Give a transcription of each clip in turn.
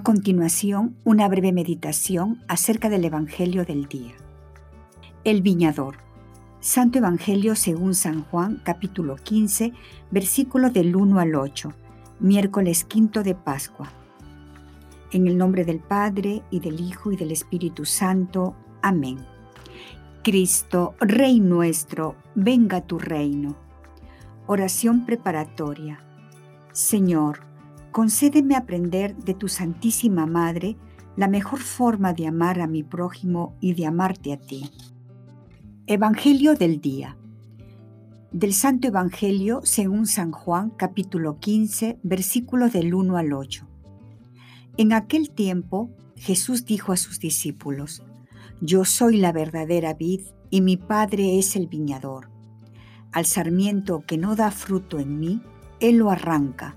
A continuación, una breve meditación acerca del Evangelio del día. El viñador. Santo Evangelio según San Juan, capítulo 15, versículos del 1 al 8, miércoles quinto de Pascua. En el nombre del Padre, y del Hijo, y del Espíritu Santo. Amén. Cristo, Rey nuestro, venga tu reino. Oración preparatoria. Señor, concédeme aprender de tu Santísima Madre la mejor forma de amar a mi prójimo y de amarte a ti. Evangelio del día. Del Santo Evangelio según San Juan capítulo 15 versículos del 1 al 8. En aquel tiempo Jesús dijo a sus discípulos, Yo soy la verdadera vid y mi Padre es el viñador. Al sarmiento que no da fruto en mí, Él lo arranca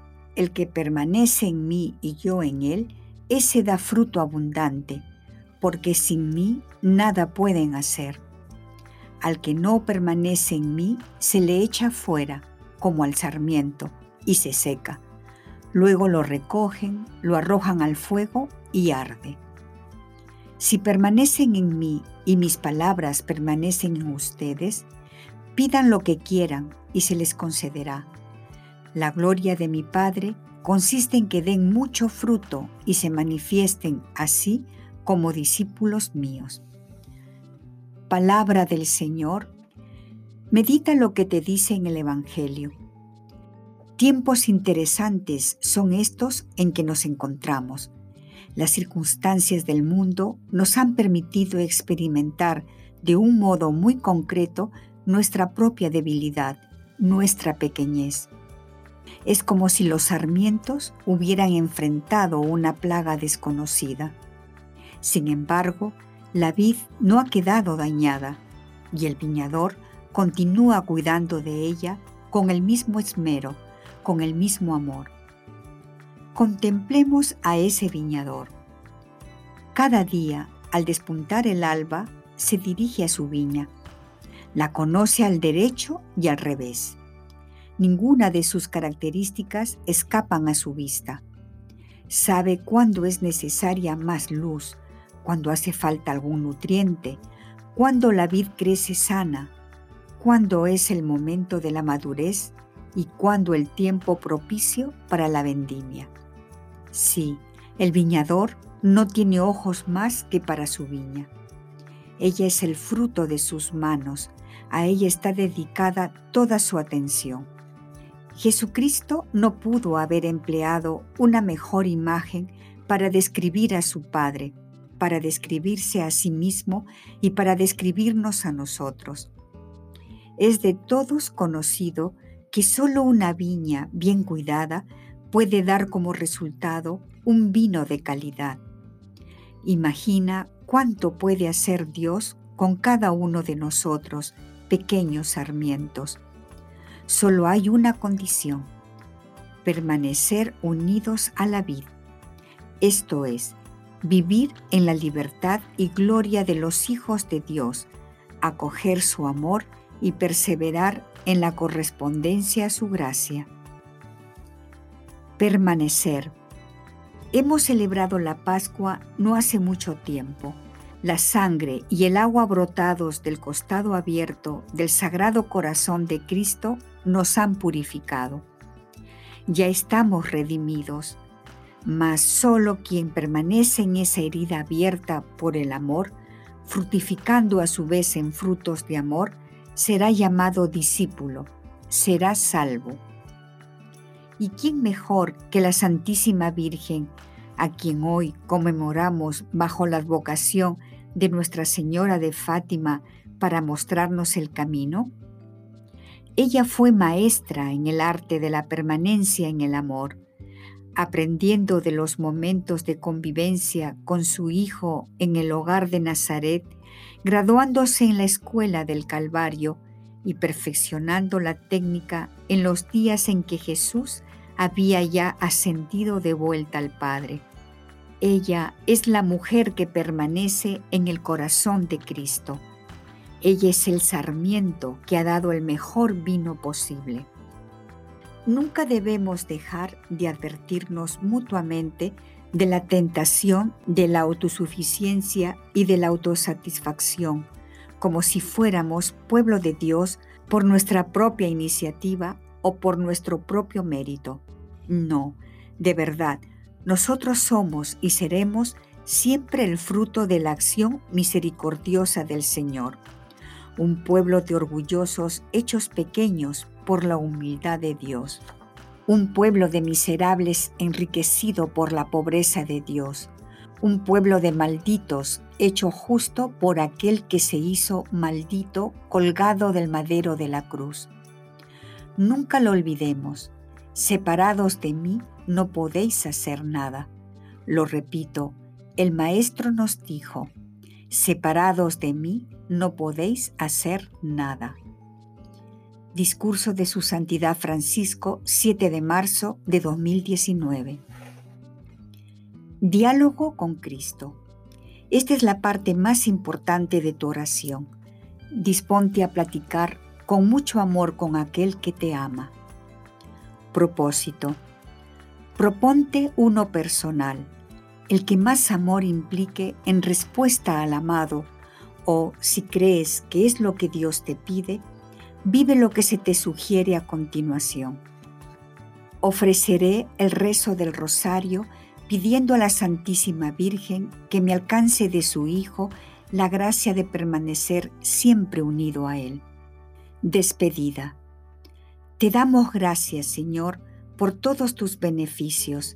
El que permanece en mí y yo en él, ese da fruto abundante, porque sin mí nada pueden hacer. Al que no permanece en mí, se le echa fuera, como al sarmiento, y se seca. Luego lo recogen, lo arrojan al fuego y arde. Si permanecen en mí y mis palabras permanecen en ustedes, pidan lo que quieran y se les concederá la gloria de mi Padre consiste en que den mucho fruto y se manifiesten así como discípulos míos. Palabra del Señor, medita lo que te dice en el Evangelio. Tiempos interesantes son estos en que nos encontramos. Las circunstancias del mundo nos han permitido experimentar de un modo muy concreto nuestra propia debilidad, nuestra pequeñez. Es como si los sarmientos hubieran enfrentado una plaga desconocida. Sin embargo, la vid no ha quedado dañada y el viñador continúa cuidando de ella con el mismo esmero, con el mismo amor. Contemplemos a ese viñador. Cada día, al despuntar el alba, se dirige a su viña. La conoce al derecho y al revés Ninguna de sus características escapan a su vista. Sabe cuándo es necesaria más luz, cuándo hace falta algún nutriente, cuándo la vid crece sana, cuándo es el momento de la madurez y cuándo el tiempo propicio para la vendimia. Sí, el viñador no tiene ojos más que para su viña. Ella es el fruto de sus manos, a ella está dedicada toda su atención. Jesucristo no pudo haber empleado una mejor imagen para describir a su Padre, para describirse a sí mismo y para describirnos a nosotros. Es de todos conocido que solo una viña bien cuidada puede dar como resultado un vino de calidad. Imagina cuánto puede hacer Dios con cada uno de nosotros, pequeños sarmientos Solo hay una condición, permanecer unidos a la vida, esto es, vivir en la libertad y gloria de los hijos de Dios, acoger su amor y perseverar en la correspondencia a su gracia. Permanecer. Hemos celebrado la Pascua no hace mucho tiempo la sangre y el agua brotados del costado abierto del Sagrado Corazón de Cristo nos han purificado. Ya estamos redimidos. mas solo quien permanece en esa herida abierta por el amor, fructificando a su vez en frutos de amor, será llamado discípulo, será salvo. ¿Y quién mejor que la Santísima Virgen, a quien hoy conmemoramos bajo la advocación de Nuestra Señora de Fátima para mostrarnos el camino? Ella fue maestra en el arte de la permanencia en el amor aprendiendo de los momentos de convivencia con su hijo en el hogar de Nazaret, graduándose en la escuela del Calvario y perfeccionando la técnica en los días en que Jesús había ya ascendido de vuelta al Padre. Ella es la mujer que permanece en el corazón de Cristo. Ella es el sarmiento que ha dado el mejor vino posible. Nunca debemos dejar de advertirnos mutuamente de la tentación de la autosuficiencia y de la autosatisfacción, como si fuéramos pueblo de Dios por nuestra propia iniciativa o por nuestro propio mérito. No, de verdad, nosotros somos y seremos siempre el fruto de la acción misericordiosa del Señor. Un pueblo de orgullosos hechos pequeños por la humildad de Dios. Un pueblo de miserables enriquecido por la pobreza de Dios. Un pueblo de malditos hecho justo por aquel que se hizo maldito colgado del madero de la cruz. Nunca lo olvidemos. Separados de mí no podéis hacer nada. Lo repito, el Maestro nos dijo, separados de mí no podéis hacer nada. Discurso de Su Santidad Francisco, 7 de marzo de 2019. Diálogo con Cristo. Esta es la parte más importante de tu oración. Disponte a platicar con mucho amor con aquel que te ama. Propósito. Proponte uno personal, el que más amor implique en respuesta al amado, o si crees que es lo que Dios te pide, Vive lo que se te sugiere a continuación. Ofreceré el rezo del rosario pidiendo a la Santísima Virgen que me alcance de su Hijo la gracia de permanecer siempre unido a Él. Despedida. Te damos gracias, Señor, por todos tus beneficios,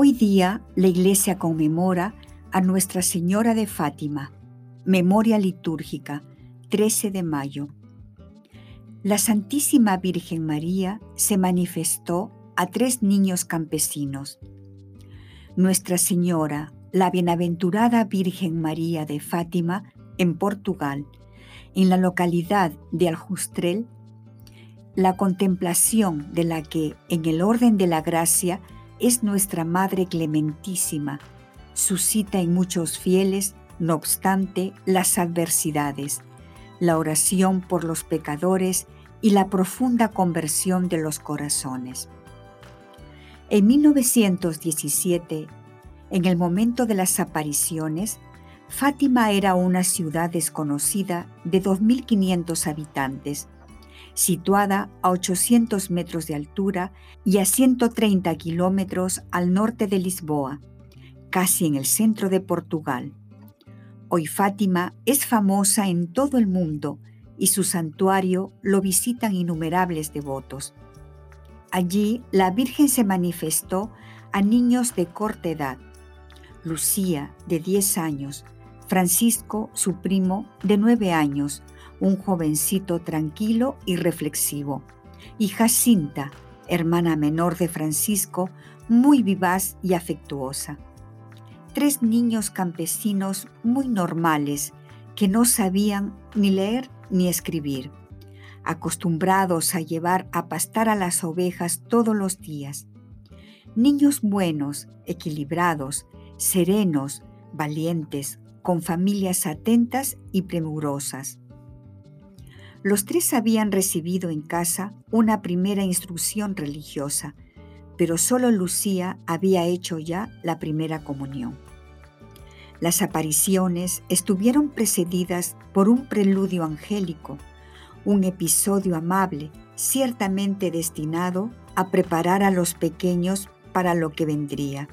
Hoy día la Iglesia conmemora a Nuestra Señora de Fátima, memoria litúrgica, 13 de mayo la Santísima Virgen María se manifestó a tres niños campesinos. Nuestra Señora, la Bienaventurada Virgen María de Fátima, en Portugal, en la localidad de Aljustrel, la contemplación de la que, en el orden de la gracia, es nuestra Madre Clementísima, suscita en muchos fieles, no obstante, las adversidades la oración por los pecadores y la profunda conversión de los corazones. En 1917, en el momento de las apariciones, Fátima era una ciudad desconocida de 2.500 habitantes, situada a 800 metros de altura y a 130 kilómetros al norte de Lisboa, casi en el centro de Portugal. Hoy Fátima es famosa en todo el mundo y su santuario lo visitan innumerables devotos. Allí la Virgen se manifestó a niños de corta edad. Lucía, de 10 años, Francisco, su primo, de 9 años, un jovencito tranquilo y reflexivo, y Jacinta, hermana menor de Francisco, muy vivaz y afectuosa tres niños campesinos muy normales que no sabían ni leer ni escribir, acostumbrados a llevar a pastar a las ovejas todos los días. Niños buenos, equilibrados, serenos, valientes, con familias atentas y premurosas. Los tres habían recibido en casa una primera instrucción religiosa, pero solo Lucía había hecho ya la primera comunión. Las apariciones estuvieron precedidas por un preludio angélico, un episodio amable, ciertamente destinado a preparar a los pequeños para lo que vendría.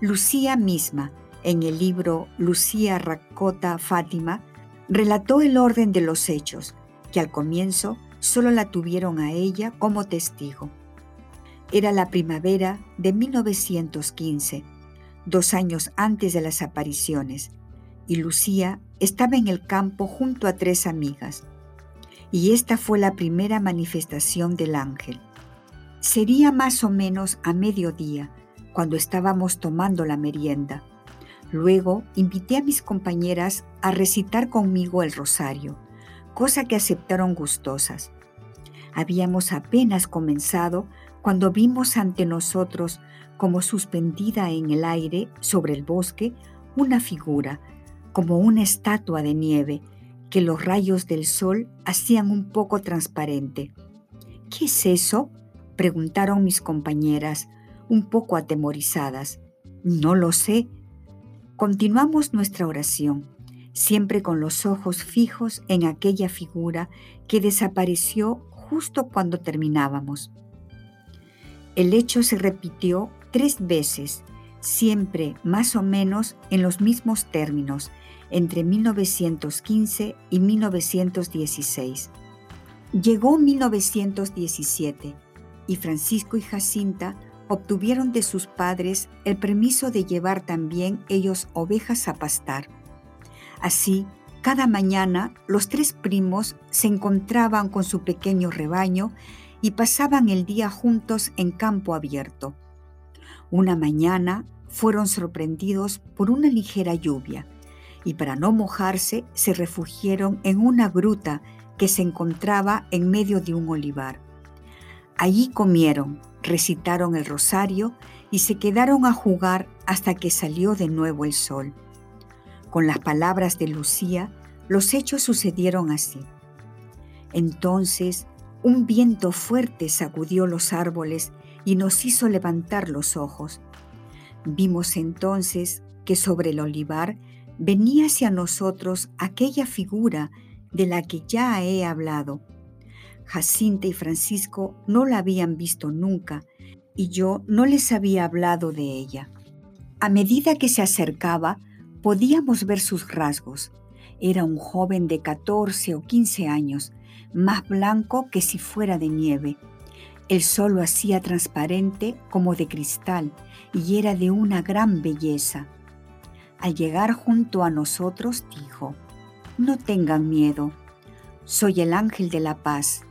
Lucía misma, en el libro Lucía Racota Fátima, relató el orden de los hechos, que al comienzo solo la tuvieron a ella como testigo. Era la primavera de 1915 dos años antes de las apariciones, y Lucía estaba en el campo junto a tres amigas. Y esta fue la primera manifestación del ángel. Sería más o menos a mediodía, cuando estábamos tomando la merienda. Luego invité a mis compañeras a recitar conmigo el rosario, cosa que aceptaron gustosas. Habíamos apenas comenzado cuando vimos ante nosotros como suspendida en el aire sobre el bosque, una figura, como una estatua de nieve, que los rayos del sol hacían un poco transparente. ¿Qué es eso? preguntaron mis compañeras, un poco atemorizadas. No lo sé. Continuamos nuestra oración, siempre con los ojos fijos en aquella figura que desapareció justo cuando terminábamos. El hecho se repitió tres veces, siempre más o menos en los mismos términos, entre 1915 y 1916. Llegó 1917 y Francisco y Jacinta obtuvieron de sus padres el permiso de llevar también ellos ovejas a pastar. Así, cada mañana los tres primos se encontraban con su pequeño rebaño y pasaban el día juntos en campo abierto. Una mañana fueron sorprendidos por una ligera lluvia y para no mojarse se refugiaron en una gruta que se encontraba en medio de un olivar. Allí comieron, recitaron el rosario y se quedaron a jugar hasta que salió de nuevo el sol. Con las palabras de Lucía, los hechos sucedieron así. Entonces, un viento fuerte sacudió los árboles y nos hizo levantar los ojos. Vimos entonces que sobre el olivar venía hacia nosotros aquella figura de la que ya he hablado. Jacinta y Francisco no la habían visto nunca y yo no les había hablado de ella. A medida que se acercaba, podíamos ver sus rasgos. Era un joven de 14 o 15 años, más blanco que si fuera de nieve el sol lo hacía transparente como de cristal y era de una gran belleza. Al llegar junto a nosotros dijo, No tengan miedo, soy el ángel de la paz,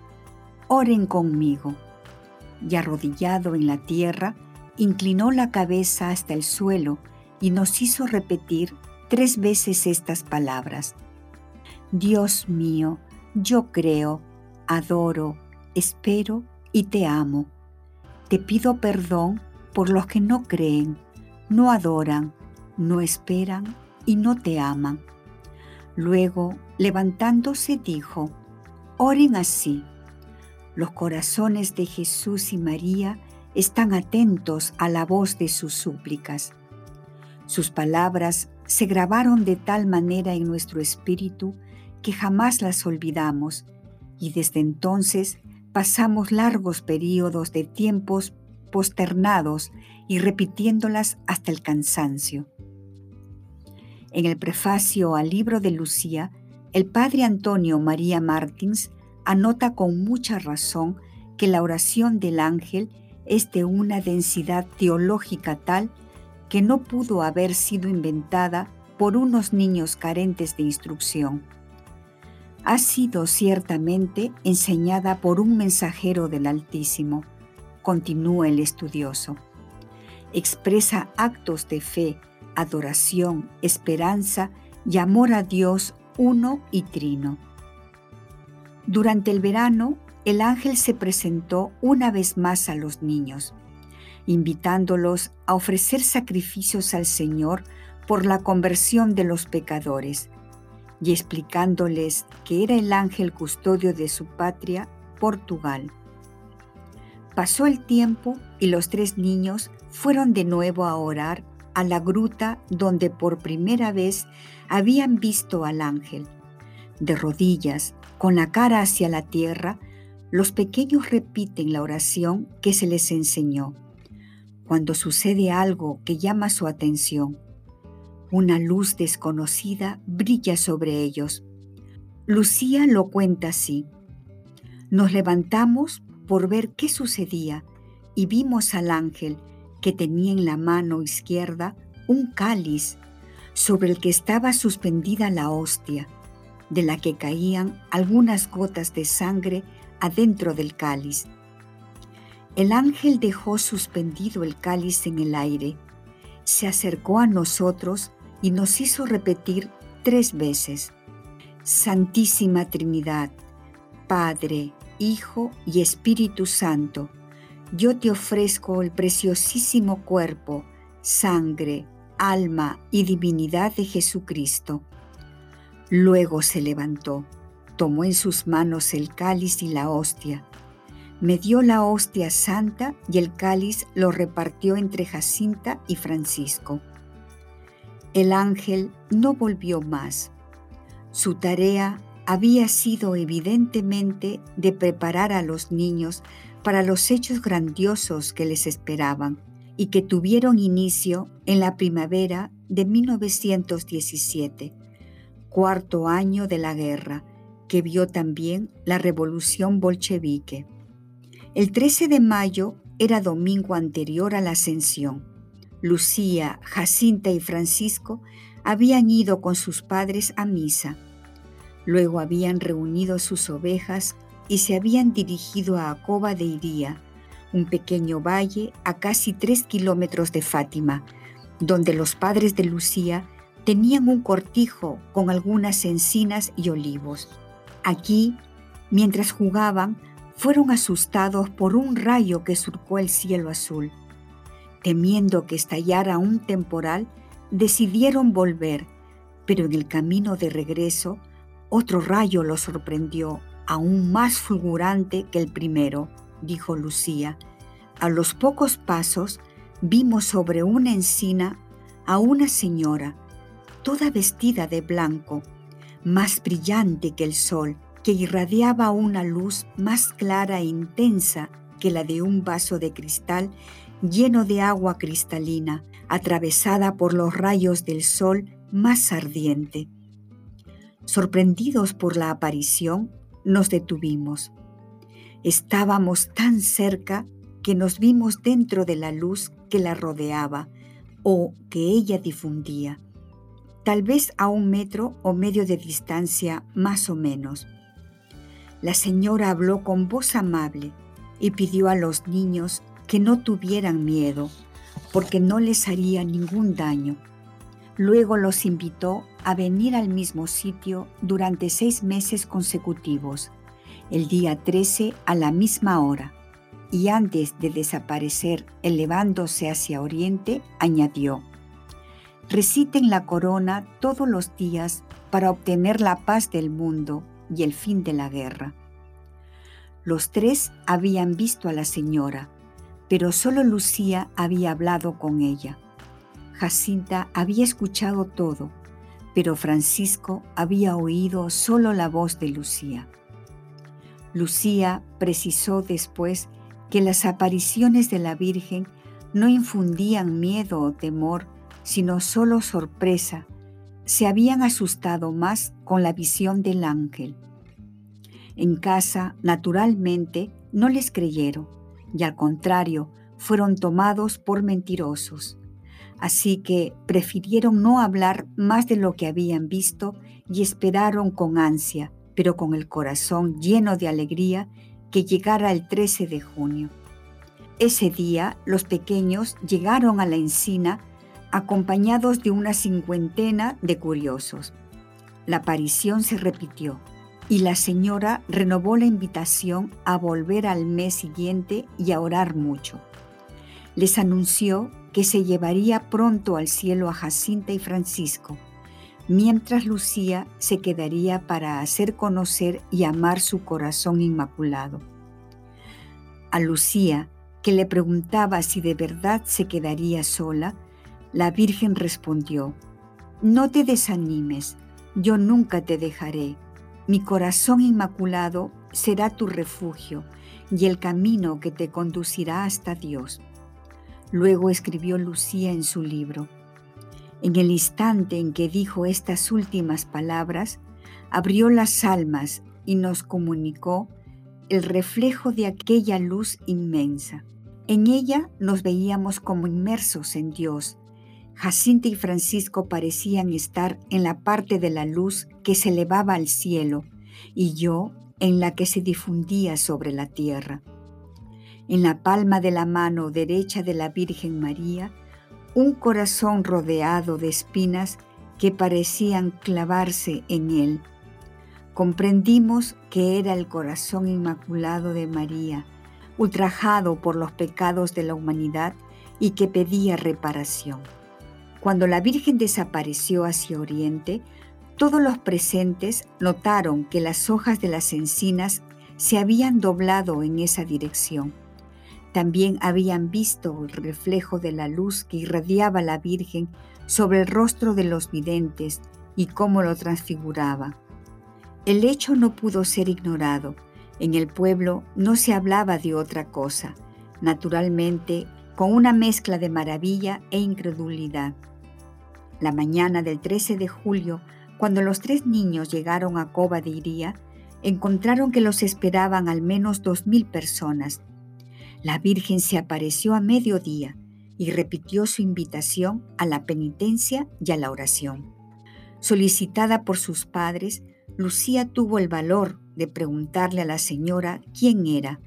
oren conmigo. Y arrodillado en la tierra, inclinó la cabeza hasta el suelo y nos hizo repetir tres veces estas palabras. Dios mío, yo creo, adoro, espero y te amo. Te pido perdón por los que no creen, no adoran, no esperan y no te aman. Luego, levantándose, dijo, Oren así. Los corazones de Jesús y María están atentos a la voz de sus súplicas. Sus palabras se grabaron de tal manera en nuestro espíritu que jamás las olvidamos y desde entonces pasamos largos periodos de tiempos posternados y repitiéndolas hasta el cansancio. En el prefacio al libro de Lucía, el padre Antonio María Martins anota con mucha razón que la oración del ángel es de una densidad teológica tal que no pudo haber sido inventada por unos niños carentes de instrucción ha sido ciertamente enseñada por un mensajero del Altísimo, continúa el estudioso. Expresa actos de fe, adoración, esperanza y amor a Dios uno y trino. Durante el verano, el ángel se presentó una vez más a los niños. invitándolos a ofrecer sacrificios al Señor por la conversión de los pecadores y explicándoles que era el ángel custodio de su patria, Portugal. Pasó el tiempo y los tres niños fueron de nuevo a orar a la gruta donde por primera vez habían visto al ángel. De rodillas, con la cara hacia la tierra, los pequeños repiten la oración que se les enseñó. Cuando sucede algo que llama su atención, una luz desconocida brilla sobre ellos. Lucía lo cuenta así. Nos levantamos por ver qué sucedía y vimos al ángel que tenía en la mano izquierda un cáliz sobre el que estaba suspendida la hostia, de la que caían algunas gotas de sangre adentro del cáliz. El ángel dejó suspendido el cáliz en el aire, se acercó a nosotros y nos hizo repetir tres veces, Santísima Trinidad, Padre, Hijo y Espíritu Santo, yo te ofrezco el preciosísimo cuerpo, sangre, alma y divinidad de Jesucristo. Luego se levantó, tomó en sus manos el cáliz y la hostia. Me dio la hostia santa y el cáliz lo repartió entre Jacinta y Francisco. El ángel no volvió más. Su tarea había sido evidentemente de preparar a los niños para los hechos grandiosos que les esperaban y que tuvieron inicio en la primavera de 1917, cuarto año de la guerra, que vio también la revolución bolchevique. El 13 de mayo era domingo anterior a la ascensión. Lucía, Jacinta y Francisco habían ido con sus padres a misa. Luego habían reunido sus ovejas y se habían dirigido a Acoba de Iría, un pequeño valle a casi tres kilómetros de Fátima, donde los padres de Lucía tenían un cortijo con algunas encinas y olivos. Aquí, mientras jugaban, fueron asustados por un rayo que surcó el cielo azul. Temiendo que estallara un temporal, decidieron volver, pero en el camino de regreso, otro rayo los sorprendió aún más fulgurante que el primero, dijo Lucía. A los pocos pasos vimos sobre una encina a una señora, toda vestida de blanco, más brillante que el sol, que irradiaba una luz más clara e intensa que la de un vaso de cristal lleno de agua cristalina, atravesada por los rayos del sol más ardiente. Sorprendidos por la aparición, nos detuvimos. Estábamos tan cerca que nos vimos dentro de la luz que la rodeaba o que ella difundía, tal vez a un metro o medio de distancia más o menos. La señora habló con voz amable y pidió a los niños que no tuvieran miedo, porque no les haría ningún daño. Luego los invitó a venir al mismo sitio durante seis meses consecutivos, el día 13 a la misma hora, y antes de desaparecer elevándose hacia oriente, añadió, reciten la corona todos los días para obtener la paz del mundo y el fin de la guerra. Los tres habían visto a la señora, pero solo Lucía había hablado con ella. Jacinta había escuchado todo pero Francisco había oído solo la voz de Lucía. Lucía precisó después que las apariciones de la Virgen no infundían miedo o temor, sino solo sorpresa. Se habían asustado más con la visión del ángel. En casa, naturalmente, no les creyeron y al contrario, fueron tomados por mentirosos así que prefirieron no hablar más de lo que habían visto y esperaron con ansia, pero con el corazón lleno de alegría, que llegara el 13 de junio. Ese día los pequeños llegaron a la encina acompañados de una cincuentena de curiosos. La aparición se repitió y la señora renovó la invitación a volver al mes siguiente y a orar mucho. les anunció que se llevaría pronto al cielo a Jacinta y Francisco, mientras Lucía se quedaría para hacer conocer y amar su corazón inmaculado. A Lucía, que le preguntaba si de verdad se quedaría sola, la Virgen respondió, No te desanimes, yo nunca te dejaré. Mi corazón inmaculado será tu refugio y el camino que te conducirá hasta Dios. Luego escribió Lucía en su libro. En el instante en que dijo estas últimas palabras, abrió las almas y nos comunicó el reflejo de aquella luz inmensa. En ella nos veíamos como inmersos en Dios. Jacinta y Francisco parecían estar en la parte de la luz que se elevaba al cielo y yo en la que se difundía sobre la tierra. En la palma de la mano derecha de la Virgen María, un corazón rodeado de espinas que parecían clavarse en él. Comprendimos que era el corazón inmaculado de María, ultrajado por los pecados de la humanidad y que pedía reparación. Cuando la Virgen desapareció hacia Oriente, todos los presentes notaron que las hojas de las encinas se habían doblado en esa dirección. También habían visto el reflejo de la luz que irradiaba la Virgen sobre el rostro de los videntes y cómo lo transfiguraba. El hecho no pudo ser ignorado en el pueblo no se hablaba de otra cosa, naturalmente con una mezcla de maravilla e incredulidad. La mañana del 13 de julio, cuando los tres niños llegaron a Coba de Iría, encontraron que los esperaban al menos dos mil personas. La Virgen se apareció a mediodía y repitió su invitación a la penitencia y a la oración. Solicitada por sus padres, Lucía tuvo el valor de preguntarle a la señora quién era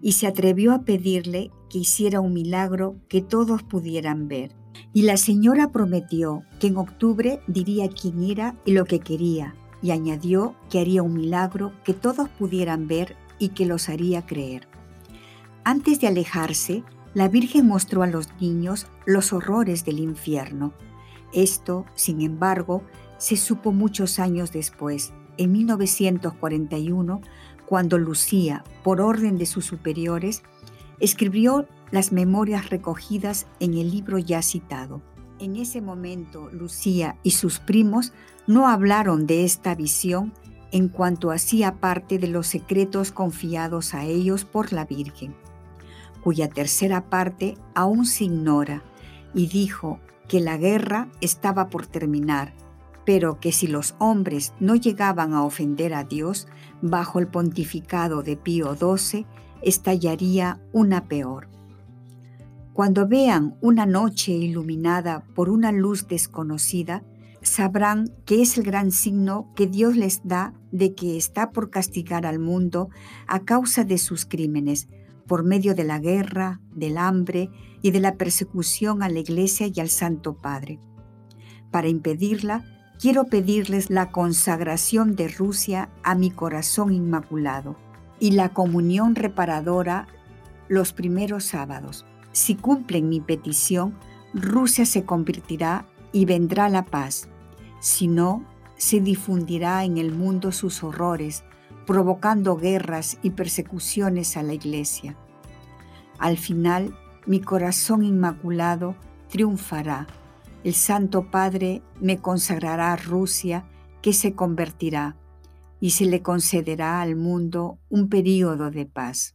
y se atrevió a pedirle que hiciera un milagro que todos pudieran ver. Y la señora prometió que en octubre diría quién era y lo que quería, y añadió que haría un milagro que todos pudieran ver y que los haría creer. Antes de alejarse, la Virgen mostró a los niños los horrores del infierno. Esto, sin embargo, se supo muchos años después, en 1941, cuando Lucía, por orden de sus superiores, escribió las memorias recogidas en el libro ya citado. En ese momento, Lucía y sus primos no hablaron de esta visión en cuanto hacía parte de los secretos confiados a ellos por la Virgen, cuya tercera parte aún se ignora, y dijo que la guerra estaba por terminar pero que si los hombres no llegaban a ofender a Dios, bajo el pontificado de Pío XII estallaría una peor. Cuando vean una noche iluminada por una luz desconocida, sabrán que es el gran signo que Dios les da de que está por castigar al mundo a causa de sus crímenes, por medio de la guerra, del hambre y de la persecución a la Iglesia y al Santo Padre. Para impedirla, quiero pedirles la consagración de Rusia a mi corazón inmaculado y la comunión reparadora los primeros sábados. Si cumplen mi petición, Rusia se convertirá y vendrá la paz. Si no, se difundirá en el mundo sus horrores, provocando guerras y persecuciones a la Iglesia. Al final, mi corazón inmaculado triunfará el Santo Padre me consagrará a Rusia que se convertirá y se le concederá al mundo un período de paz.